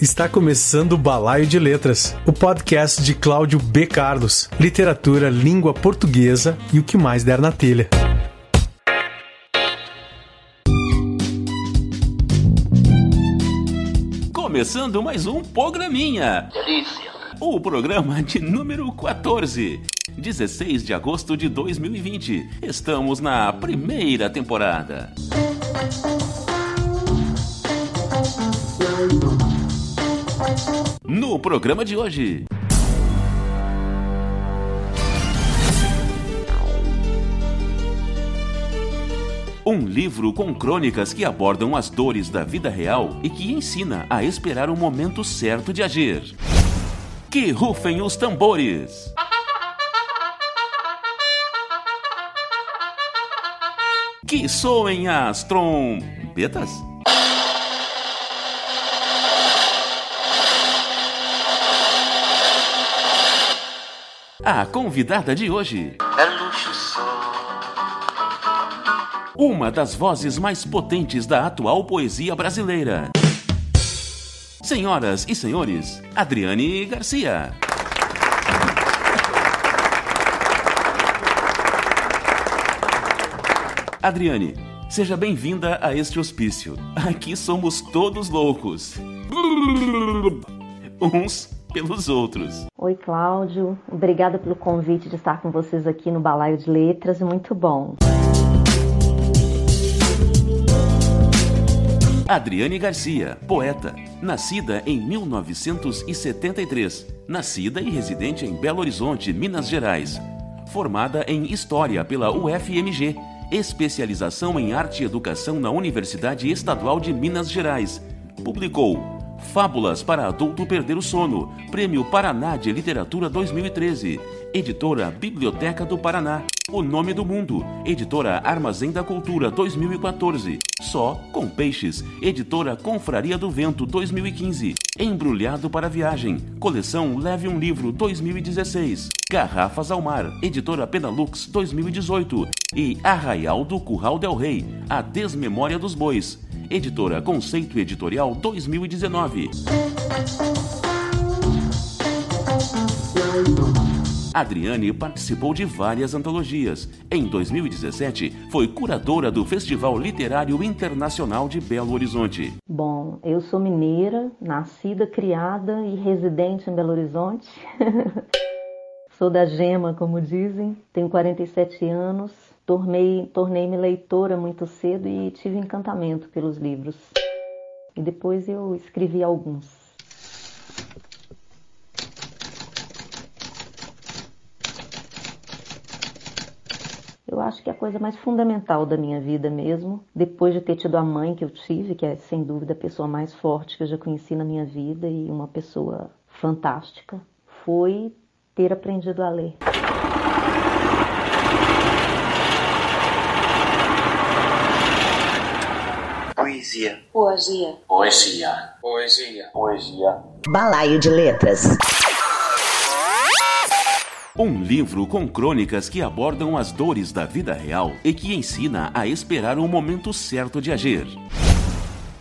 Está começando o Balaio de Letras, o podcast de Cláudio B. Carlos, literatura, língua portuguesa e o que mais der na telha. Começando mais um programinha. Delícia. O programa de número 14. 16 de agosto de 2020. Estamos na primeira temporada. No programa de hoje. Um livro com crônicas que abordam as dores da vida real e que ensina a esperar o momento certo de agir. Que rufem os tambores! Que soem as trombetas! A convidada de hoje É luxo só. uma das vozes mais potentes da atual poesia brasileira. Senhoras e senhores, Adriane Garcia. Adriane, seja bem-vinda a este hospício. Aqui somos todos loucos. Uns pelos outros. Oi, Cláudio. Obrigada pelo convite de estar com vocês aqui no Balaio de Letras. Muito bom. Adriane Garcia, poeta, nascida em 1973, nascida e residente em Belo Horizonte, Minas Gerais. Formada em História pela UFMG, especialização em Arte e Educação na Universidade Estadual de Minas Gerais. Publicou Fábulas para Adulto Perder o Sono, Prêmio Paraná de Literatura 2013. Editora Biblioteca do Paraná. O Nome do Mundo, Editora Armazém da Cultura 2014. Só com Peixes, Editora Confraria do Vento 2015. Embrulhado para Viagem, Coleção Leve um Livro 2016. Garrafas ao Mar, Editora Penalux 2018. E Arraial do Curral del Rei, A Desmemória dos Bois. Editora Conceito Editorial 2019. Adriane participou de várias antologias. Em 2017, foi curadora do Festival Literário Internacional de Belo Horizonte. Bom, eu sou mineira, nascida, criada e residente em Belo Horizonte. sou da Gema, como dizem. Tenho 47 anos. Tornei, tornei-me leitora muito cedo e tive encantamento pelos livros. E depois eu escrevi alguns. Acho que é a coisa mais fundamental da minha vida mesmo, depois de ter tido a mãe que eu tive, que é sem dúvida a pessoa mais forte que eu já conheci na minha vida e uma pessoa fantástica, foi ter aprendido a ler. Poesia. Poesia. Poesia. Poesia. Poesia. Balaio de Letras. Um livro com crônicas que abordam as dores da vida real e que ensina a esperar o momento certo de agir.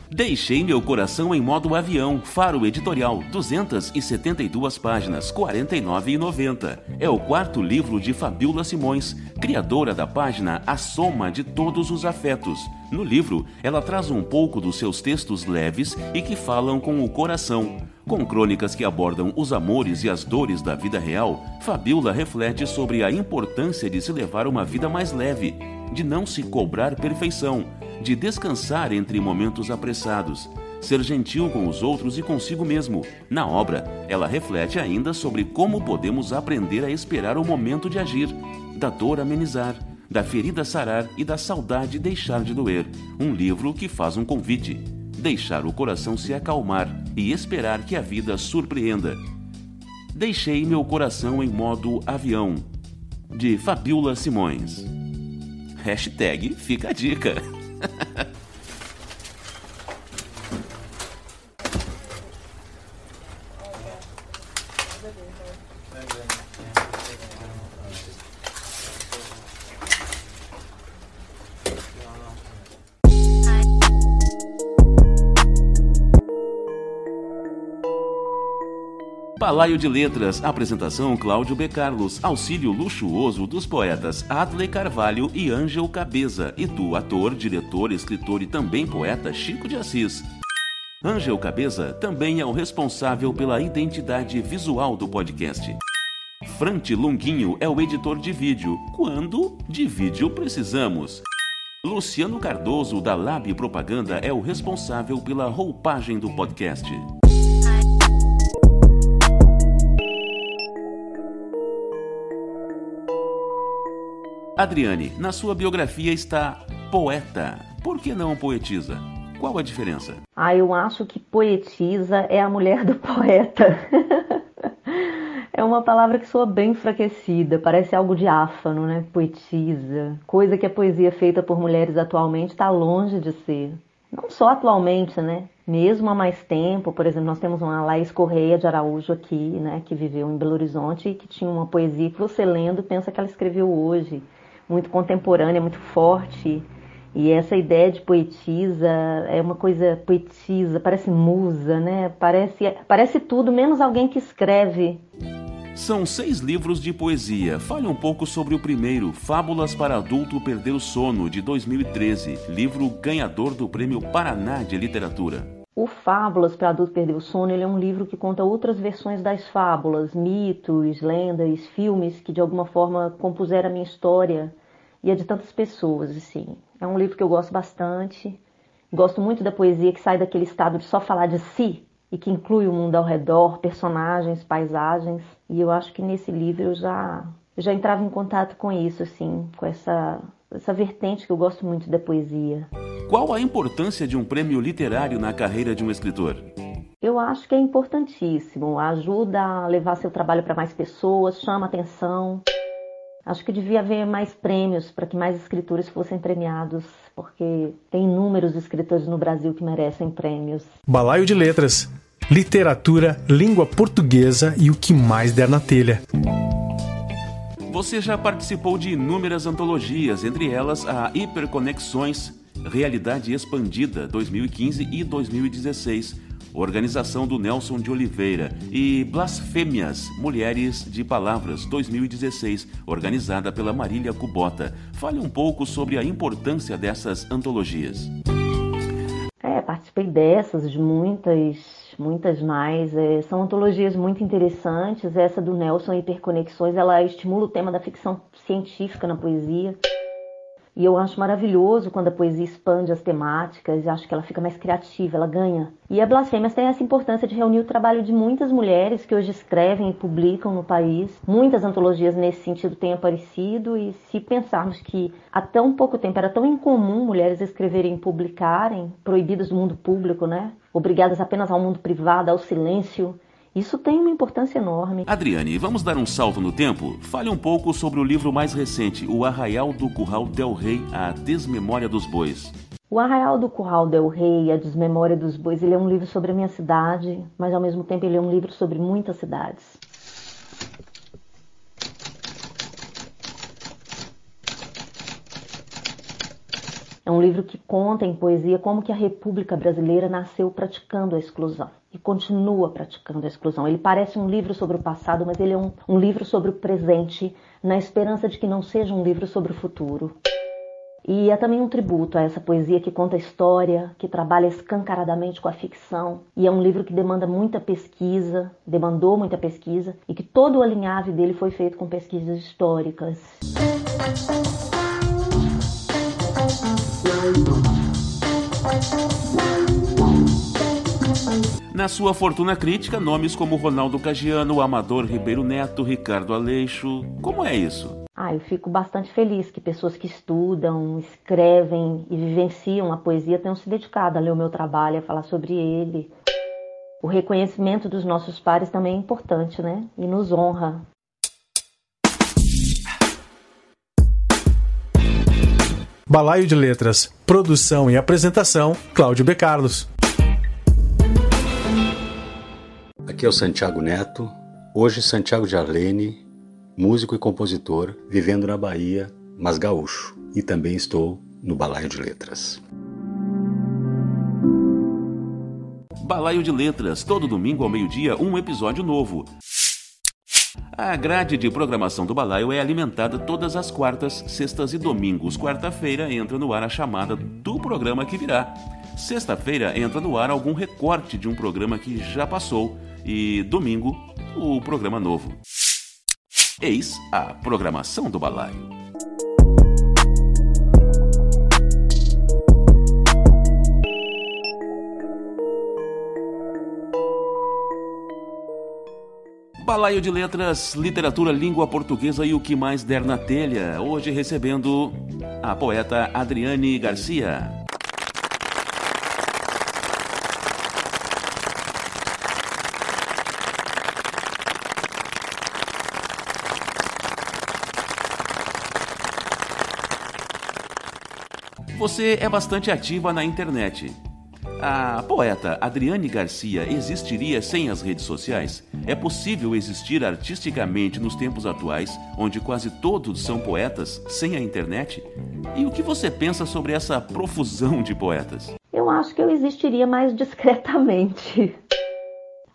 Deixei meu coração em modo avião, Faro Editorial, 272 páginas, R$ 49,90. É o quarto livro de Fabiola Simões, criadora da página A Soma de Todos os Afetos. No livro, ela traz um pouco dos seus textos leves e que falam com o coração. Com crônicas que abordam os amores e as dores da vida real, Fabiola reflete sobre a importância de se levar uma vida mais leve, de não se cobrar perfeição, de descansar entre momentos apressados, ser gentil com os outros e consigo mesmo. Na obra, ela reflete ainda sobre como podemos aprender a esperar o momento de agir, da dor amenizar, da ferida sarar e da saudade deixar de doer. Um livro que faz um convite: deixar o coração se acalmar e esperar que a vida surpreenda. Deixei meu coração em modo avião. De Fabiola Simões. Hashtag fica a dica. Balaio de Letras, apresentação Cláudio B. Carlos, auxílio luxuoso dos poetas Adley Carvalho e Ângel Cabeza, e do ator, diretor, escritor e também poeta Chico de Assis. Ângel Cabeza também é o responsável pela identidade visual do podcast. Frante Longuinho é o editor de vídeo, quando de vídeo precisamos. Luciano Cardoso, da Lab Propaganda, é o responsável pela roupagem do podcast. Adriane, na sua biografia está poeta. Por que não poetisa? Qual a diferença? Ah, eu acho que poetisa é a mulher do poeta. é uma palavra que soa bem enfraquecida, parece algo diáfano, né? Poetisa. Coisa que a poesia feita por mulheres atualmente está longe de ser. Não só atualmente, né? Mesmo há mais tempo, por exemplo, nós temos uma Laís Correia de Araújo aqui, né? Que viveu em Belo Horizonte e que tinha uma poesia que você lendo pensa que ela escreveu hoje muito contemporânea, muito forte. E essa ideia de poetisa é uma coisa poetisa, parece musa, né? Parece, parece tudo, menos alguém que escreve. São seis livros de poesia. Fale um pouco sobre o primeiro, Fábulas para Adulto Perder o Sono, de 2013, livro ganhador do Prêmio Paraná de Literatura. O Fábulas para Adulto Perder o Sono é um livro que conta outras versões das fábulas, mitos, lendas, filmes que de alguma forma compuseram a minha história e a de tantas pessoas. Assim. É um livro que eu gosto bastante. Gosto muito da poesia que sai daquele estado de só falar de si e que inclui o mundo ao redor, personagens, paisagens. E eu acho que nesse livro eu já, já entrava em contato com isso, assim, com essa, essa vertente que eu gosto muito da poesia. Qual a importância de um prêmio literário na carreira de um escritor? Eu acho que é importantíssimo. Ajuda a levar seu trabalho para mais pessoas, chama atenção. Acho que devia haver mais prêmios para que mais escritores fossem premiados, porque tem inúmeros escritores no Brasil que merecem prêmios. Balaio de Letras. Literatura, língua portuguesa e o que mais der na telha. Você já participou de inúmeras antologias, entre elas a Hiperconexões Realidade Expandida 2015 e 2016, organização do Nelson de Oliveira, e Blasfêmias Mulheres de Palavras 2016, organizada pela Marília Cubota. Fale um pouco sobre a importância dessas antologias. É, participei dessas, de muitas, muitas mais. É, são antologias muito interessantes. Essa do Nelson Hiperconexões, ela estimula o tema da ficção científica na poesia. E eu acho maravilhoso quando a poesia expande as temáticas, acho que ela fica mais criativa, ela ganha. E a Blasfêmias tem essa importância de reunir o trabalho de muitas mulheres que hoje escrevem e publicam no país. Muitas antologias nesse sentido têm aparecido, e se pensarmos que há tão pouco tempo era tão incomum mulheres escreverem e publicarem, proibidas do mundo público, né? Obrigadas apenas ao mundo privado, ao silêncio, isso tem uma importância enorme. Adriane, vamos dar um salto no tempo? Fale um pouco sobre o livro mais recente, O Arraial do Curral del Rei, A Desmemória dos Bois. O Arraial do Curral del Rei, A Desmemória dos Bois, ele é um livro sobre a minha cidade, mas ao mesmo tempo ele é um livro sobre muitas cidades. É um livro que conta em poesia como que a República Brasileira nasceu praticando a exclusão e continua praticando a exclusão. Ele parece um livro sobre o passado, mas ele é um, um livro sobre o presente, na esperança de que não seja um livro sobre o futuro. E é também um tributo a essa poesia que conta a história, que trabalha escancaradamente com a ficção. E é um livro que demanda muita pesquisa, demandou muita pesquisa, e que todo o alinhave dele foi feito com pesquisas históricas. Na sua fortuna crítica, nomes como Ronaldo Cagiano, Amador Ribeiro Neto, Ricardo Aleixo. Como é isso? Ah, eu fico bastante feliz que pessoas que estudam, escrevem e vivenciam a poesia tenham se dedicado a ler o meu trabalho, a falar sobre ele. O reconhecimento dos nossos pares também é importante, né? E nos honra. Balaio de Letras, produção e apresentação, Cláudio B. Carlos. Aqui é o Santiago Neto, hoje Santiago de Arlene, músico e compositor, vivendo na Bahia, mas gaúcho, e também estou no Balaio de Letras. Balaio de Letras, todo domingo ao meio-dia, um episódio novo. A grade de programação do Balaio é alimentada todas as quartas, sextas e domingos. Quarta-feira entra no ar a chamada do programa que virá. Sexta-feira entra no ar algum recorte de um programa que já passou. E domingo, o programa novo. Eis a programação do Balaio. Balaio de Letras, Literatura, Língua Portuguesa e o que mais der na telha. Hoje recebendo a poeta Adriane Garcia. Você é bastante ativa na internet. A poeta Adriane Garcia existiria sem as redes sociais? É possível existir artisticamente nos tempos atuais, onde quase todos são poetas, sem a internet? E o que você pensa sobre essa profusão de poetas? Eu acho que eu existiria mais discretamente.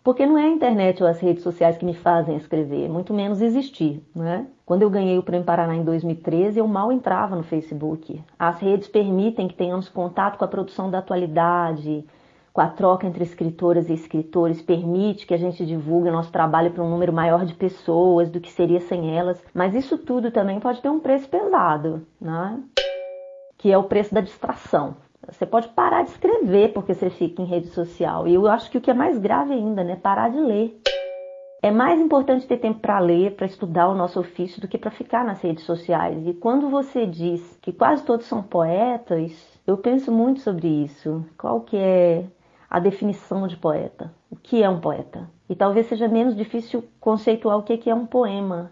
Porque não é a internet ou as redes sociais que me fazem escrever, muito menos existir, né? Quando eu ganhei o Prêmio Paraná em 2013, eu mal entrava no Facebook. As redes permitem que tenhamos contato com a produção da atualidade, com a troca entre escritoras e escritores, permite que a gente divulgue nosso trabalho para um número maior de pessoas do que seria sem elas. Mas isso tudo também pode ter um preço pesado, né? Que é o preço da distração. Você pode parar de escrever porque você fica em rede social. E eu acho que o que é mais grave ainda, né? Parar de ler. É mais importante ter tempo para ler, para estudar o nosso ofício, do que para ficar nas redes sociais. E quando você diz que quase todos são poetas, eu penso muito sobre isso. Qual que é a definição de poeta? O que é um poeta? E talvez seja menos difícil conceituar o que é um poema.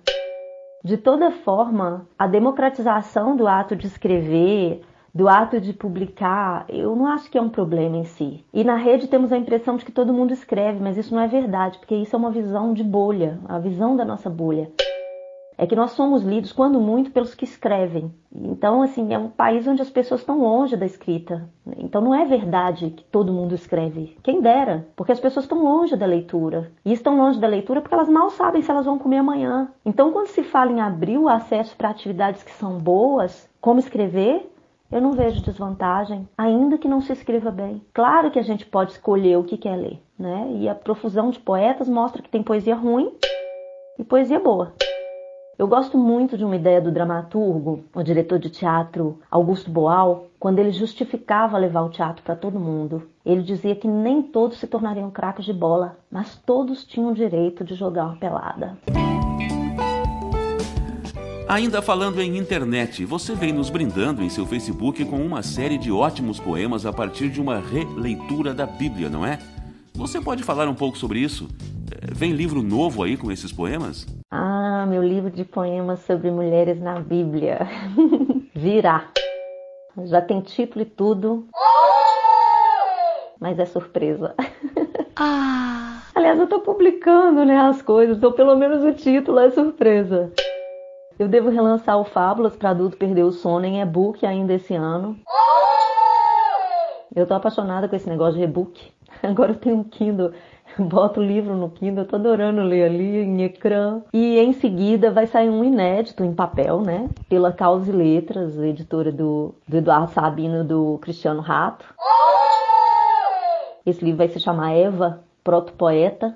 De toda forma, a democratização do ato de escrever, do ato de publicar, eu não acho que é um problema em si. E na rede temos a impressão de que todo mundo escreve, mas isso não é verdade, porque isso é uma visão de bolha, a visão da nossa bolha. É que nós somos lidos, quando muito, pelos que escrevem. Então, assim, é um país onde as pessoas estão longe da escrita. Então, não é verdade que todo mundo escreve. Quem dera, porque as pessoas estão longe da leitura. E estão longe da leitura porque elas mal sabem se elas vão comer amanhã. Então, quando se fala em abrir o acesso para atividades que são boas, como escrever, eu não vejo desvantagem, ainda que não se escreva bem. Claro que a gente pode escolher o que quer ler, né? E a profusão de poetas mostra que tem poesia ruim e poesia boa. Eu gosto muito de uma ideia do dramaturgo, o diretor de teatro Augusto Boal, quando ele justificava levar o teatro para todo mundo. Ele dizia que nem todos se tornariam craques de bola, mas todos tinham direito de jogar uma pelada. Ainda falando em internet, você vem nos brindando em seu Facebook com uma série de ótimos poemas a partir de uma releitura da Bíblia, não é? Você pode falar um pouco sobre isso? É, vem livro novo aí com esses poemas? Ah, meu livro de poemas sobre mulheres na Bíblia. Virá. Já tem título e tudo. Mas é surpresa. Ah. Aliás, eu tô publicando, né, as coisas, então pelo menos o título é surpresa. Eu devo relançar o Fábulas para adulto perder o sono em e-book ainda esse ano. Eu tô apaixonada com esse negócio de e-book. Agora eu tenho um Kindle, boto o livro no Kindle, eu tô adorando ler ali em ecrã. E em seguida vai sair um inédito em papel, né? Pela Causa e Letras, editora do, do Eduardo Sabino do Cristiano Rato. Esse livro vai se chamar Eva, Proto-Poeta.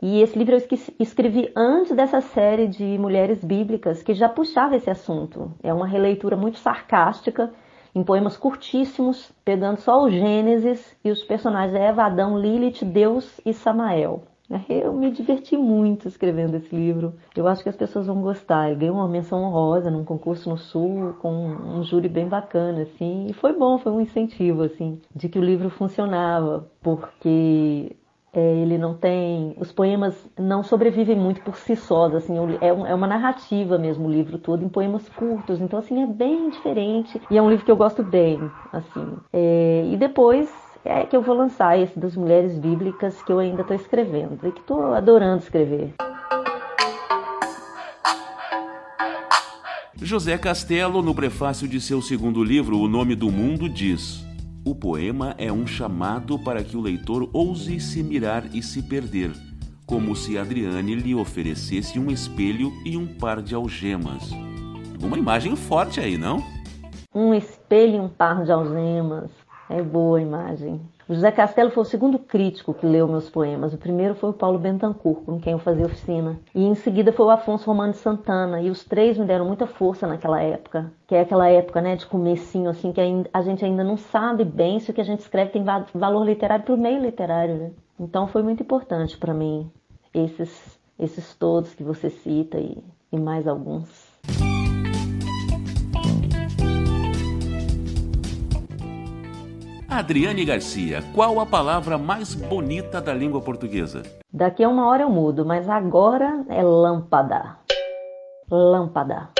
E esse livro eu escrevi antes dessa série de mulheres bíblicas que já puxava esse assunto. É uma releitura muito sarcástica, em poemas curtíssimos, pegando só o Gênesis e os personagens Eva, Adão, Lilith, Deus e Samael. Eu me diverti muito escrevendo esse livro. Eu acho que as pessoas vão gostar. Ele ganhou uma menção honrosa num concurso no Sul, com um júri bem bacana, assim. E foi bom, foi um incentivo, assim, de que o livro funcionava, porque é, ele não tem. Os poemas não sobrevivem muito por si sós, assim, é, é uma narrativa mesmo o livro todo, em poemas curtos, então assim, é bem diferente. E é um livro que eu gosto bem, assim. É, e depois é que eu vou lançar esse das mulheres bíblicas que eu ainda estou escrevendo e que estou adorando escrever. José Castelo, no prefácio de seu segundo livro, O Nome do Mundo, diz: o poema é um chamado para que o leitor ouse se mirar e se perder, como se Adriane lhe oferecesse um espelho e um par de algemas. Uma imagem forte aí, não? Um espelho e um par de algemas. É boa a imagem. O José Castelo foi o segundo crítico que leu meus poemas. O primeiro foi o Paulo Bentancur, com quem eu fazia oficina. E em seguida foi o Afonso Romano de Santana. E os três me deram muita força naquela época. Que é aquela época, né, de comecinho, assim, que a gente ainda não sabe bem se o que a gente escreve tem valor literário para o meio literário, né? Então foi muito importante para mim esses, esses todos que você cita e, e mais alguns. Adriane Garcia, qual a palavra mais bonita da língua portuguesa? Daqui a uma hora eu mudo, mas agora é lâmpada. Lâmpada.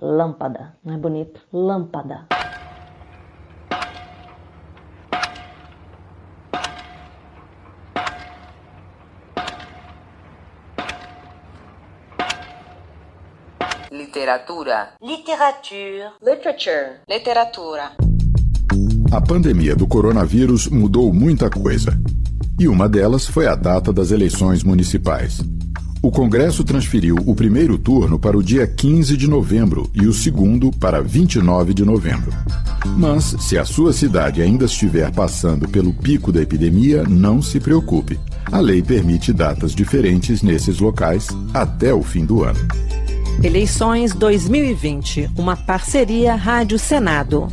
Lâmpada. Não é bonito? Lâmpada. Literatura. Literature. Literature. Literatura. A pandemia do coronavírus mudou muita coisa. E uma delas foi a data das eleições municipais. O Congresso transferiu o primeiro turno para o dia 15 de novembro e o segundo para 29 de novembro. Mas, se a sua cidade ainda estiver passando pelo pico da epidemia, não se preocupe. A lei permite datas diferentes nesses locais até o fim do ano. Eleições 2020, uma parceria Rádio Senado.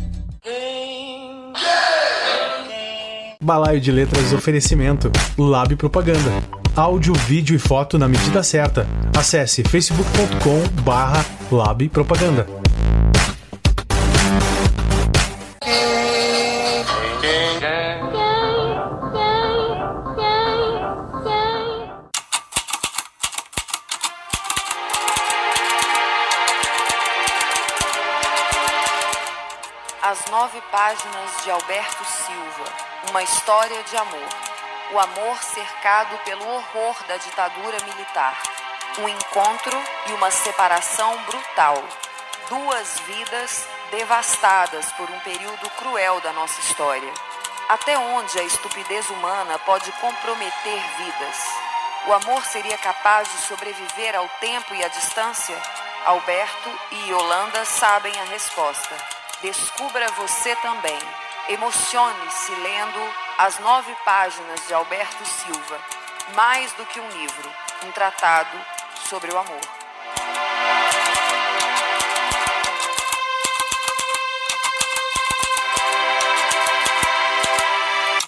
Balaio de Letras Oferecimento, Lab Propaganda. Áudio, vídeo e foto na medida certa. Acesse facebook.com barra Lab Propaganda. Páginas de Alberto Silva uma história de amor. O amor cercado pelo horror da ditadura militar. Um encontro e uma separação brutal. Duas vidas devastadas por um período cruel da nossa história. Até onde a estupidez humana pode comprometer vidas? O amor seria capaz de sobreviver ao tempo e à distância? Alberto e Yolanda sabem a resposta. Descubra você também. Emocione-se lendo as nove páginas de Alberto Silva, mais do que um livro, um tratado sobre o amor.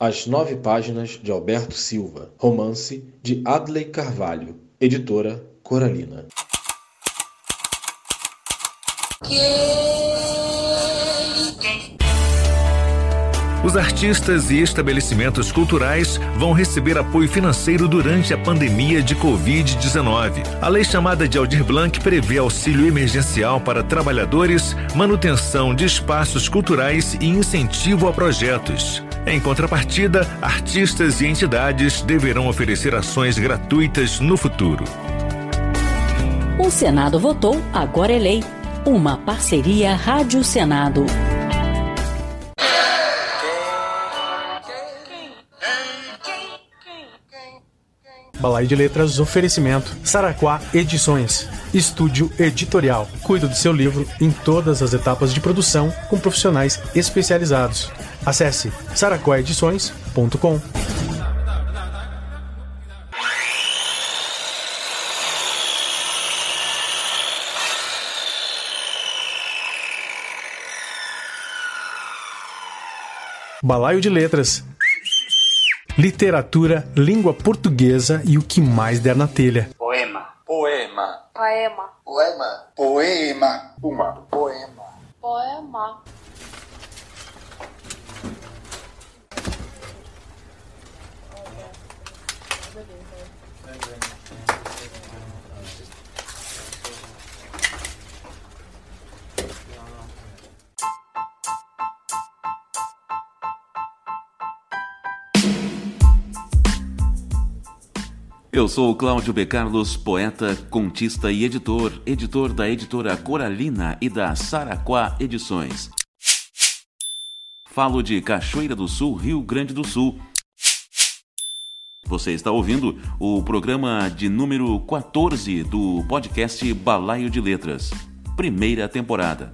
As nove páginas de Alberto Silva, romance de Adley Carvalho, editora Coralina. Que... Os artistas e estabelecimentos culturais vão receber apoio financeiro durante a pandemia de Covid-19. A lei chamada de Aldir Blanc prevê auxílio emergencial para trabalhadores, manutenção de espaços culturais e incentivo a projetos. Em contrapartida, artistas e entidades deverão oferecer ações gratuitas no futuro. O Senado votou, agora é lei. Uma parceria Rádio Senado. Balai de Letras Oferecimento. Saraquá Edições. Estúdio Editorial. Cuida do seu livro em todas as etapas de produção com profissionais especializados. Acesse saraquaedições.com. Balaio de Letras literatura, língua portuguesa e o que mais der na telha. Poema. Poema. Poema. Poema. Poema. Uma. Poema. Poema. Eu sou o Cláudio B. Carlos, poeta, contista e editor, editor da editora Coralina e da Saraquá Edições. Falo de Cachoeira do Sul, Rio Grande do Sul. Você está ouvindo o programa de número 14 do podcast Balaio de Letras, primeira temporada.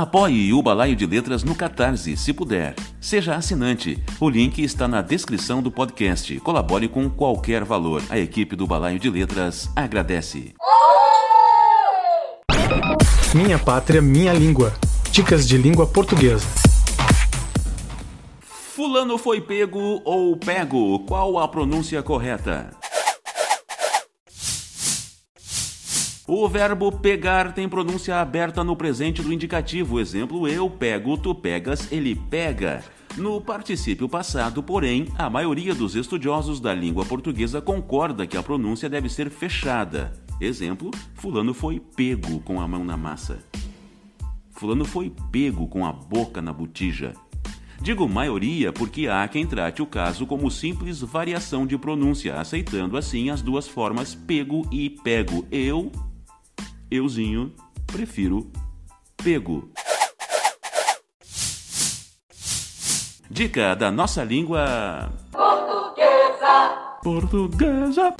Apoie o Balaio de Letras no Catarse, se puder. Seja assinante. O link está na descrição do podcast. Colabore com qualquer valor. A equipe do Balaio de Letras agradece. Minha pátria, minha língua. Dicas de língua portuguesa. Fulano foi pego ou pego? Qual a pronúncia correta? O verbo pegar tem pronúncia aberta no presente do indicativo. Exemplo: eu pego, tu pegas, ele pega. No particípio passado, porém, a maioria dos estudiosos da língua portuguesa concorda que a pronúncia deve ser fechada. Exemplo: Fulano foi pego com a mão na massa. Fulano foi pego com a boca na botija. Digo maioria porque há quem trate o caso como simples variação de pronúncia, aceitando assim as duas formas pego e pego. Eu euzinho, prefiro pego. Dica da nossa língua portuguesa. Portuguesa.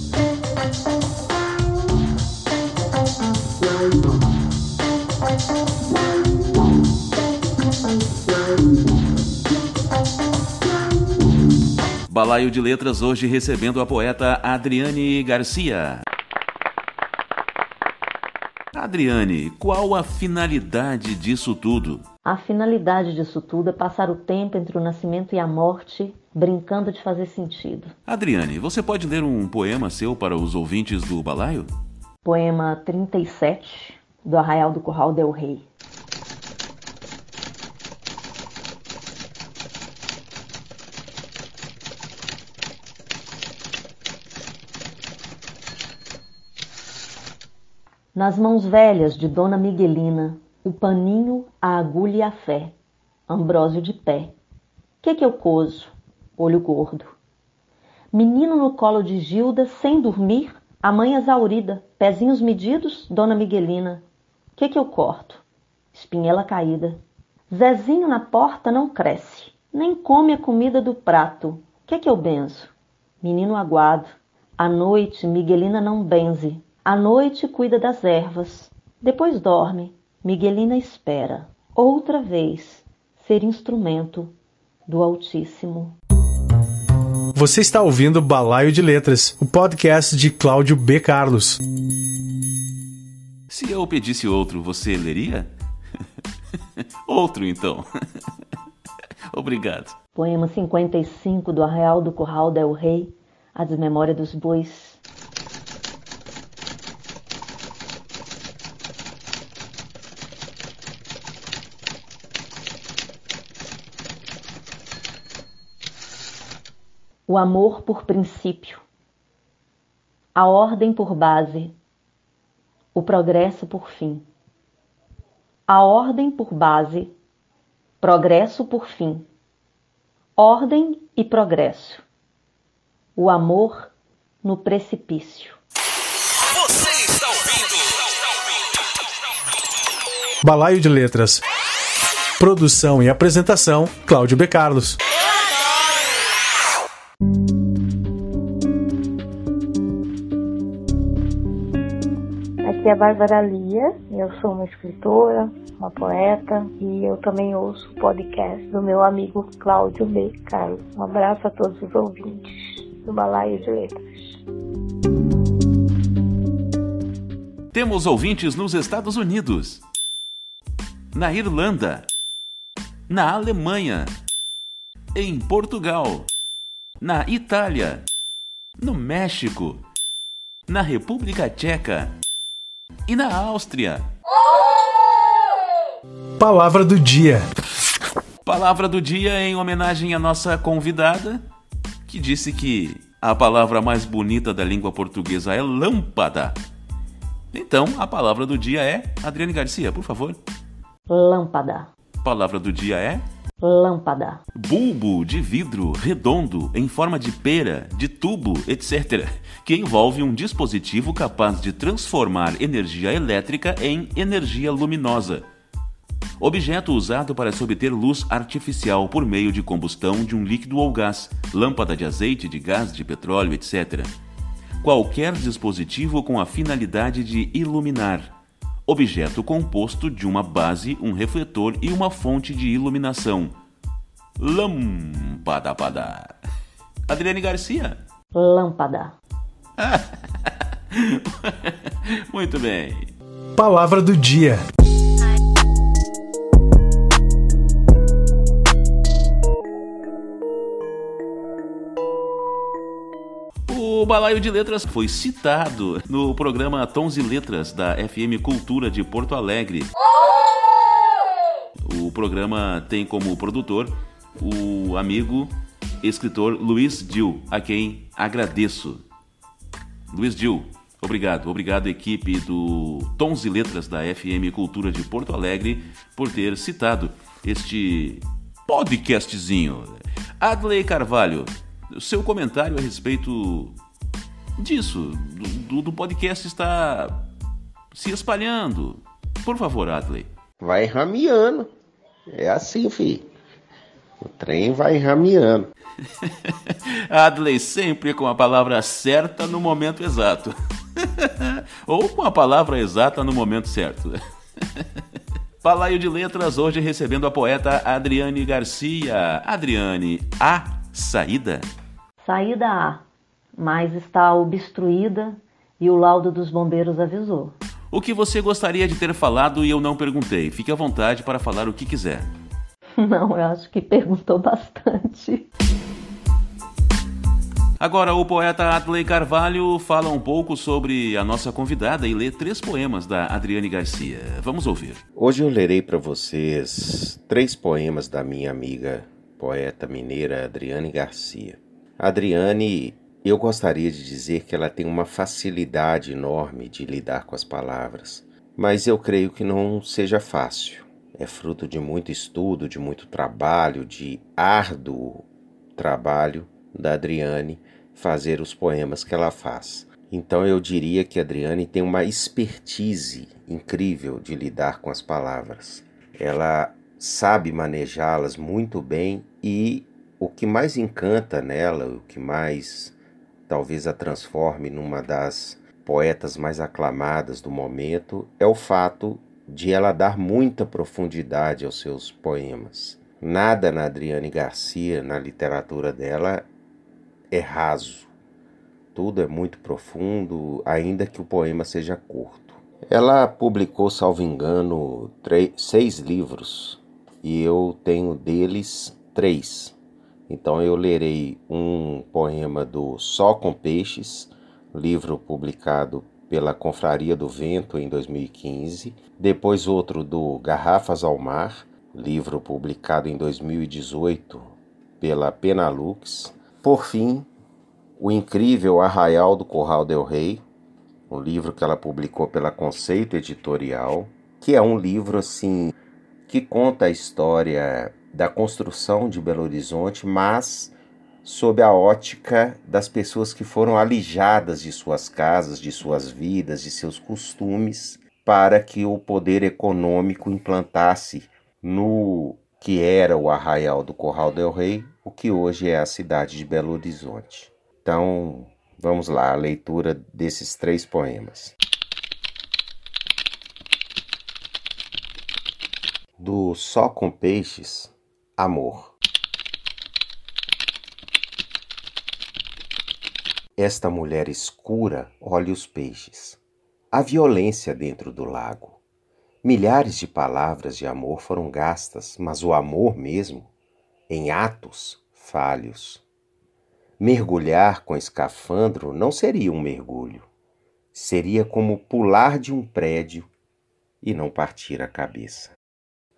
Balaio de Letras hoje recebendo a poeta Adriane Garcia. Adriane, qual a finalidade disso tudo? A finalidade disso tudo é passar o tempo entre o nascimento e a morte, brincando de fazer sentido. Adriane, você pode ler um poema seu para os ouvintes do balaio? Poema 37, do Arraial do Curral del Rei. Nas mãos velhas de Dona Miguelina, o paninho, a agulha e a fé. Ambrósio de pé. Que que eu coso? Olho gordo. Menino no colo de Gilda, sem dormir, a mãe exaurida, pezinhos medidos, Dona Miguelina. Que que eu corto? Espinhela caída. Zezinho na porta não cresce, nem come a comida do prato. Que que eu benzo? Menino aguado. À noite, Miguelina não benze, à noite cuida das ervas, depois dorme. Miguelina espera, outra vez, ser instrumento do Altíssimo. Você está ouvindo Balaio de Letras, o podcast de Cláudio B. Carlos. Se eu pedisse outro, você leria? outro, então. Obrigado. Poema 55 do Arraial do Curral del Rei, A Desmemória dos Bois, o amor por princípio, a ordem por base, o progresso por fim. A ordem por base, progresso por fim. Ordem e progresso. O amor no precipício. Você está ouvindo? Balaio de Letras. Produção e apresentação: Cláudio B. Carlos. Aqui é a Bárbara Lia, eu sou uma escritora, uma poeta e eu também ouço o podcast do meu amigo Cláudio B. Carlos. Um abraço a todos os ouvintes do Balaio de Letras. Temos ouvintes nos Estados Unidos, na Irlanda, na Alemanha, em Portugal, na Itália, no México, na República Tcheca e na Áustria. Palavra do dia. Palavra do dia em homenagem à nossa convidada, que disse que a palavra mais bonita da língua portuguesa é lâmpada. Então, a palavra do dia é Adriane Garcia, por favor. Lâmpada. Palavra do dia é Lâmpada. Bulbo de vidro redondo em forma de pera, de tubo, etc., que envolve um dispositivo capaz de transformar energia elétrica em energia luminosa. Objeto usado para se obter luz artificial por meio de combustão de um líquido ou gás, lâmpada de azeite, de gás, de petróleo, etc. Qualquer dispositivo com a finalidade de iluminar. Objeto composto de uma base, um refletor e uma fonte de iluminação. Lâmpada. pada. Adriane Garcia. Lâmpada. Muito bem. Palavra do dia. O Balaio de Letras foi citado no programa Tons e Letras da FM Cultura de Porto Alegre. O programa tem como produtor o amigo escritor Luiz Dil, a quem agradeço. Luiz Dil, obrigado. Obrigado, equipe do Tons e Letras da FM Cultura de Porto Alegre, por ter citado este podcastzinho. Adley Carvalho, seu comentário a respeito disso, do, do podcast está se espalhando. Por favor, Adley. Vai rameando. É assim, filho. O trem vai rameando. Adley sempre com a palavra certa no momento exato. Ou com a palavra exata no momento certo. Palaio de Letras, hoje recebendo a poeta Adriane Garcia. Adriane, a saída? Saída A, mas está obstruída e o laudo dos bombeiros avisou. O que você gostaria de ter falado e eu não perguntei? Fique à vontade para falar o que quiser. Não, eu acho que perguntou bastante. Agora, o poeta Adley Carvalho fala um pouco sobre a nossa convidada e lê três poemas da Adriane Garcia. Vamos ouvir. Hoje eu lerei para vocês três poemas da minha amiga poeta mineira Adriane Garcia. Adriane, eu gostaria de dizer que ela tem uma facilidade enorme de lidar com as palavras, mas eu creio que não seja fácil. É fruto de muito estudo, de muito trabalho, de árduo trabalho da Adriane fazer os poemas que ela faz. Então eu diria que a Adriane tem uma expertise incrível de lidar com as palavras. Ela sabe manejá-las muito bem e o que mais encanta nela, o que mais talvez a transforme numa das poetas mais aclamadas do momento, é o fato de ela dar muita profundidade aos seus poemas. Nada na Adriane Garcia, na literatura dela, é raso. Tudo é muito profundo, ainda que o poema seja curto. Ela publicou, salvo engano, seis livros e eu tenho deles três. Então eu lerei um poema do Só com Peixes, livro publicado pela Confraria do Vento em 2015, depois outro do Garrafas ao Mar, livro publicado em 2018 pela Penalux, por fim, O Incrível Arraial do Corral del Rei, um livro que ela publicou pela Conceito Editorial, que é um livro assim que conta a história da construção de Belo Horizonte, mas sob a ótica das pessoas que foram alijadas de suas casas, de suas vidas, de seus costumes, para que o poder econômico implantasse no que era o arraial do Corral del Rei, o que hoje é a cidade de Belo Horizonte. Então, vamos lá, a leitura desses três poemas. Do Só com Peixes, Amor. Esta mulher escura olha os peixes. A violência dentro do lago. Milhares de palavras de amor foram gastas, mas o amor mesmo, em atos falhos. Mergulhar com escafandro não seria um mergulho. Seria como pular de um prédio e não partir a cabeça.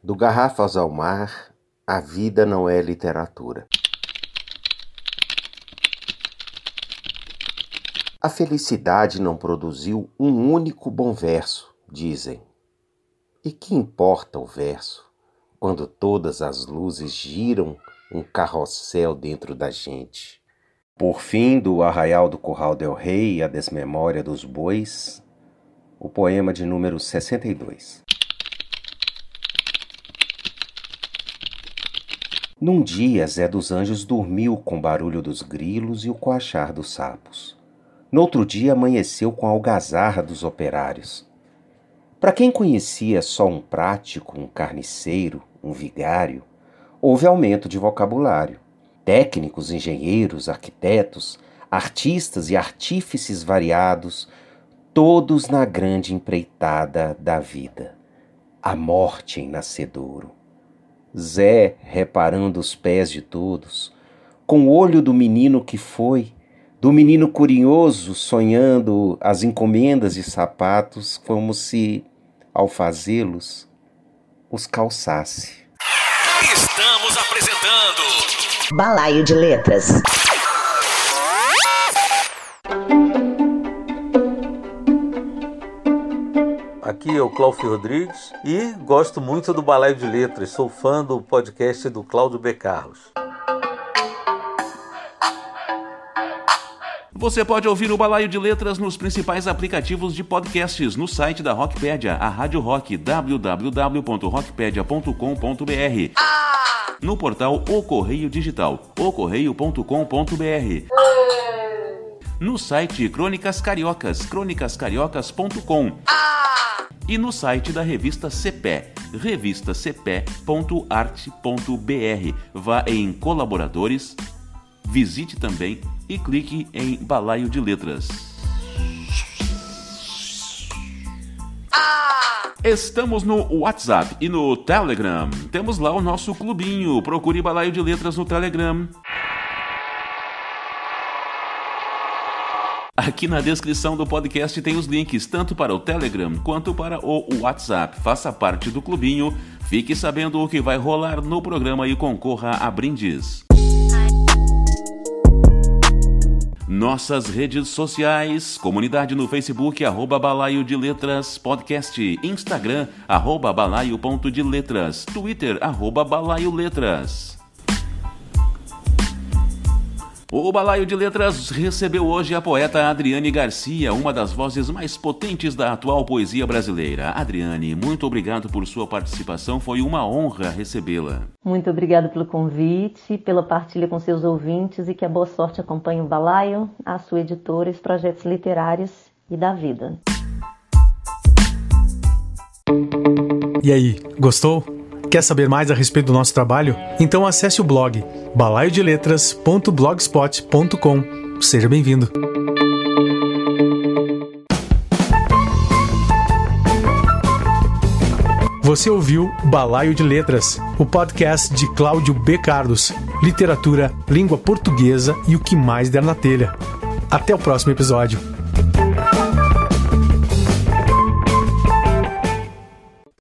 Do Garrafas ao Mar, a vida não é literatura. A felicidade não produziu um único bom verso, dizem. E que importa o verso quando todas as luzes giram um carrossel dentro da gente? Por fim, do Arraial do Curral del Rei e a Desmemória dos Bois, o poema de número 62. Num dia, Zé dos Anjos dormiu com o barulho dos grilos e o coachar dos sapos. No outro dia, amanheceu com a algazarra dos operários. Para quem conhecia só um prático, um carniceiro, um vigário, houve aumento de vocabulário. Técnicos, engenheiros, arquitetos, artistas e artífices variados, todos na grande empreitada da vida. A morte em nascedouro. Zé, reparando os pés de todos, com o olho do menino que foi, do menino curioso sonhando as encomendas de sapatos, como se, ao fazê-los, os calçasse. Estamos apresentando Balaio de Letras. Aqui é o Cláudio Rodrigues e gosto muito do Balaio de Letras. Sou fã do podcast do Cláudio B. Carlos. Você pode ouvir o Balaio de Letras nos principais aplicativos de podcasts no site da Rockpedia, a Rádio Rock, www.rockpedia.com.br. No portal O Correio Digital, ocorreio.com.br. No site Crônicas Cariocas, crônicascariocas.com. E no site da revista CPE, revistacpe.arte.br. Vá em Colaboradores, visite também e clique em Balaio de Letras. Estamos no WhatsApp e no Telegram. Temos lá o nosso clubinho. Procure Balaio de Letras no Telegram. Aqui na descrição do podcast tem os links tanto para o Telegram quanto para o WhatsApp. Faça parte do clubinho, fique sabendo o que vai rolar no programa e concorra a brindes. Nossas redes sociais, comunidade no Facebook, arroba balaio de letras, podcast, Instagram, arroba balaio.de letras, Twitter, arroba balaio letras. O Balaio de Letras recebeu hoje a poeta Adriane Garcia, uma das vozes mais potentes da atual poesia brasileira. Adriane, muito obrigado por sua participação, foi uma honra recebê-la. Muito obrigado pelo convite, pela partilha com seus ouvintes e que a boa sorte acompanhe o Balaio, a sua editora, os projetos literários e da vida. E aí, gostou? Quer saber mais a respeito do nosso trabalho? Então acesse o blog balaiodeletras.blogspot.com. Seja bem-vindo. Você ouviu Balaio de Letras, o podcast de Cláudio B. Carlos, literatura, língua portuguesa e o que mais der na telha. Até o próximo episódio.